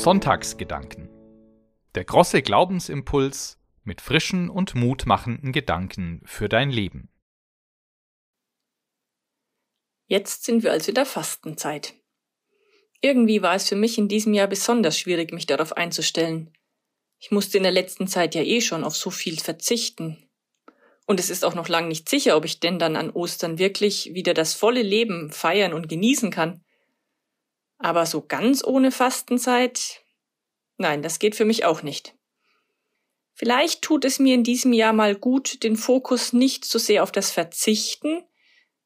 Sonntagsgedanken. Der große Glaubensimpuls mit frischen und mutmachenden Gedanken für dein Leben. Jetzt sind wir also in der Fastenzeit. Irgendwie war es für mich in diesem Jahr besonders schwierig, mich darauf einzustellen. Ich musste in der letzten Zeit ja eh schon auf so viel verzichten. Und es ist auch noch lang nicht sicher, ob ich denn dann an Ostern wirklich wieder das volle Leben feiern und genießen kann. Aber so ganz ohne Fastenzeit? Nein, das geht für mich auch nicht. Vielleicht tut es mir in diesem Jahr mal gut, den Fokus nicht so sehr auf das Verzichten,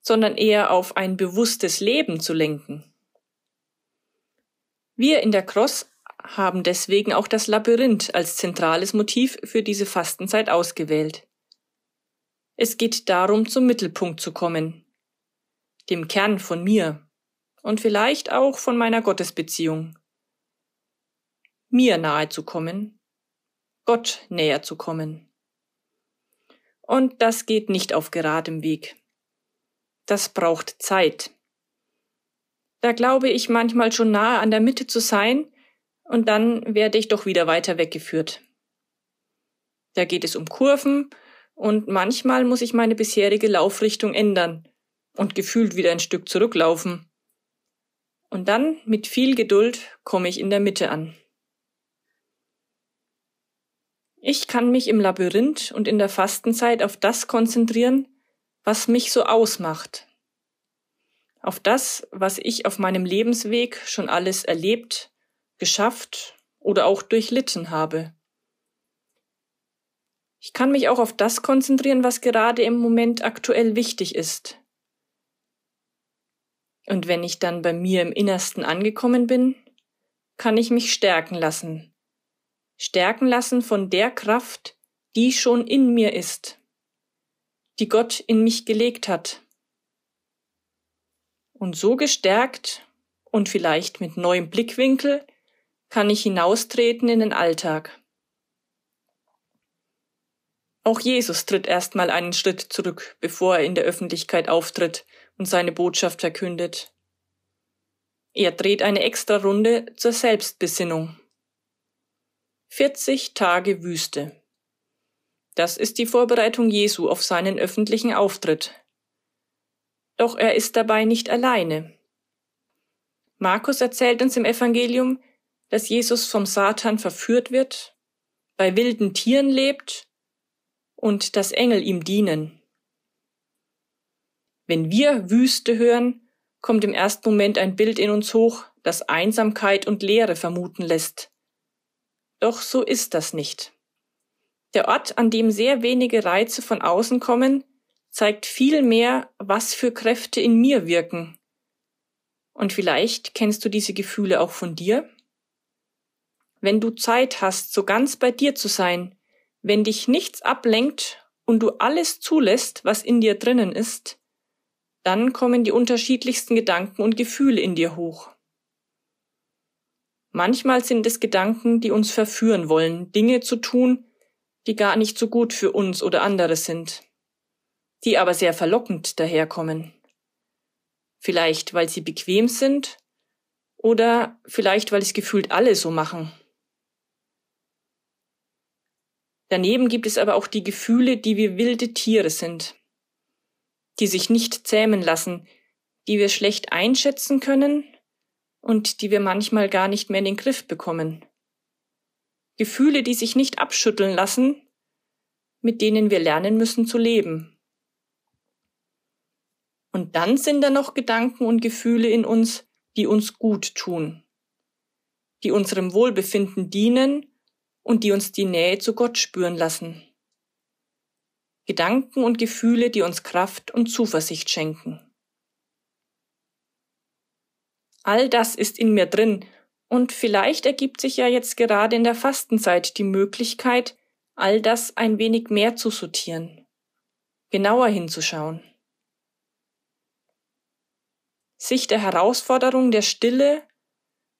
sondern eher auf ein bewusstes Leben zu lenken. Wir in der Cross haben deswegen auch das Labyrinth als zentrales Motiv für diese Fastenzeit ausgewählt. Es geht darum, zum Mittelpunkt zu kommen, dem Kern von mir und vielleicht auch von meiner Gottesbeziehung. Mir nahe zu kommen, Gott näher zu kommen. Und das geht nicht auf geradem Weg das braucht Zeit. Da glaube ich manchmal schon nahe an der Mitte zu sein, und dann werde ich doch wieder weiter weggeführt. Da geht es um Kurven, und manchmal muss ich meine bisherige Laufrichtung ändern und gefühlt wieder ein Stück zurücklaufen. Und dann, mit viel Geduld, komme ich in der Mitte an. Ich kann mich im Labyrinth und in der Fastenzeit auf das konzentrieren, was mich so ausmacht. Auf das, was ich auf meinem Lebensweg schon alles erlebt, geschafft oder auch durchlitten habe. Ich kann mich auch auf das konzentrieren, was gerade im Moment aktuell wichtig ist. Und wenn ich dann bei mir im Innersten angekommen bin, kann ich mich stärken lassen. Stärken lassen von der Kraft, die schon in mir ist die Gott in mich gelegt hat. Und so gestärkt und vielleicht mit neuem Blickwinkel kann ich hinaustreten in den Alltag. Auch Jesus tritt erstmal einen Schritt zurück, bevor er in der Öffentlichkeit auftritt und seine Botschaft verkündet. Er dreht eine extra Runde zur Selbstbesinnung. 40 Tage Wüste. Das ist die Vorbereitung Jesu auf seinen öffentlichen Auftritt. Doch er ist dabei nicht alleine. Markus erzählt uns im Evangelium, dass Jesus vom Satan verführt wird, bei wilden Tieren lebt und dass Engel ihm dienen. Wenn wir Wüste hören, kommt im ersten Moment ein Bild in uns hoch, das Einsamkeit und Leere vermuten lässt. Doch so ist das nicht. Der Ort, an dem sehr wenige Reize von außen kommen, zeigt viel mehr, was für Kräfte in mir wirken. Und vielleicht kennst du diese Gefühle auch von dir? Wenn du Zeit hast, so ganz bei dir zu sein, wenn dich nichts ablenkt und du alles zulässt, was in dir drinnen ist, dann kommen die unterschiedlichsten Gedanken und Gefühle in dir hoch. Manchmal sind es Gedanken, die uns verführen wollen, Dinge zu tun, die gar nicht so gut für uns oder andere sind, die aber sehr verlockend daherkommen. Vielleicht, weil sie bequem sind oder vielleicht, weil es gefühlt alle so machen. Daneben gibt es aber auch die Gefühle, die wie wilde Tiere sind, die sich nicht zähmen lassen, die wir schlecht einschätzen können und die wir manchmal gar nicht mehr in den Griff bekommen. Gefühle, die sich nicht abschütteln lassen, mit denen wir lernen müssen zu leben. Und dann sind da noch Gedanken und Gefühle in uns, die uns gut tun, die unserem Wohlbefinden dienen und die uns die Nähe zu Gott spüren lassen. Gedanken und Gefühle, die uns Kraft und Zuversicht schenken. All das ist in mir drin und vielleicht ergibt sich ja jetzt gerade in der Fastenzeit die Möglichkeit, all das ein wenig mehr zu sortieren, genauer hinzuschauen. Sich der Herausforderung der Stille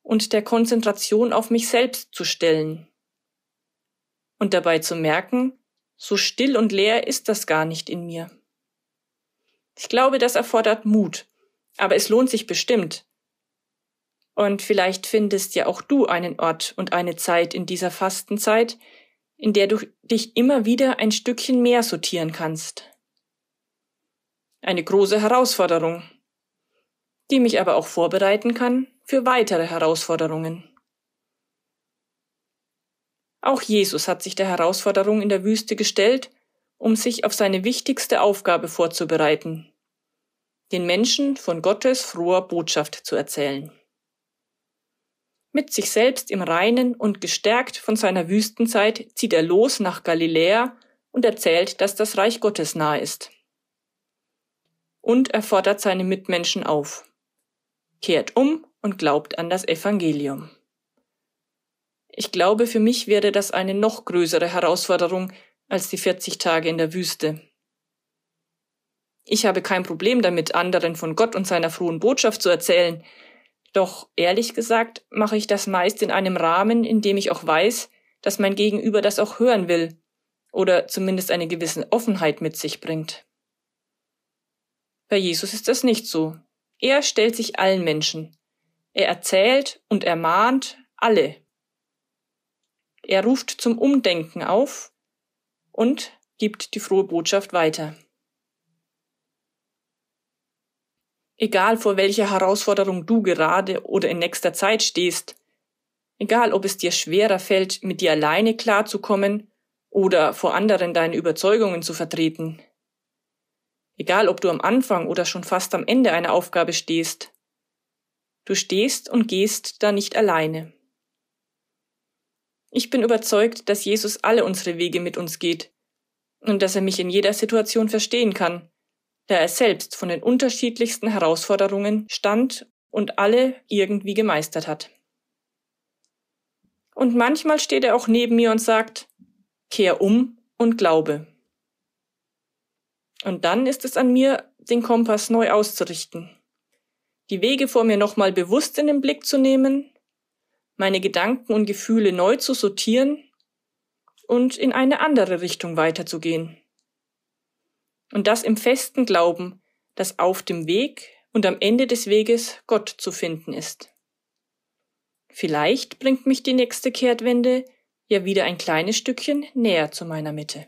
und der Konzentration auf mich selbst zu stellen und dabei zu merken, So still und leer ist das gar nicht in mir. Ich glaube, das erfordert Mut, aber es lohnt sich bestimmt. Und vielleicht findest ja auch du einen Ort und eine Zeit in dieser Fastenzeit, in der du dich immer wieder ein Stückchen mehr sortieren kannst. Eine große Herausforderung, die mich aber auch vorbereiten kann für weitere Herausforderungen. Auch Jesus hat sich der Herausforderung in der Wüste gestellt, um sich auf seine wichtigste Aufgabe vorzubereiten, den Menschen von Gottes froher Botschaft zu erzählen. Mit sich selbst im Reinen und gestärkt von seiner Wüstenzeit zieht er los nach Galiläa und erzählt, dass das Reich Gottes nahe ist. Und er fordert seine Mitmenschen auf. Kehrt um und glaubt an das Evangelium. Ich glaube, für mich wäre das eine noch größere Herausforderung als die 40 Tage in der Wüste. Ich habe kein Problem damit, anderen von Gott und seiner frohen Botschaft zu erzählen, doch ehrlich gesagt mache ich das meist in einem Rahmen, in dem ich auch weiß, dass mein Gegenüber das auch hören will oder zumindest eine gewisse Offenheit mit sich bringt. Bei Jesus ist das nicht so. Er stellt sich allen Menschen. Er erzählt und ermahnt alle. Er ruft zum Umdenken auf und gibt die frohe Botschaft weiter. Egal vor welcher Herausforderung du gerade oder in nächster Zeit stehst, egal ob es dir schwerer fällt, mit dir alleine klarzukommen oder vor anderen deine Überzeugungen zu vertreten, egal ob du am Anfang oder schon fast am Ende einer Aufgabe stehst, du stehst und gehst da nicht alleine. Ich bin überzeugt, dass Jesus alle unsere Wege mit uns geht und dass er mich in jeder Situation verstehen kann da er selbst von den unterschiedlichsten Herausforderungen stand und alle irgendwie gemeistert hat. Und manchmal steht er auch neben mir und sagt, kehr um und glaube. Und dann ist es an mir, den Kompass neu auszurichten, die Wege vor mir nochmal bewusst in den Blick zu nehmen, meine Gedanken und Gefühle neu zu sortieren und in eine andere Richtung weiterzugehen. Und das im festen Glauben, dass auf dem Weg und am Ende des Weges Gott zu finden ist. Vielleicht bringt mich die nächste Kehrtwende ja wieder ein kleines Stückchen näher zu meiner Mitte.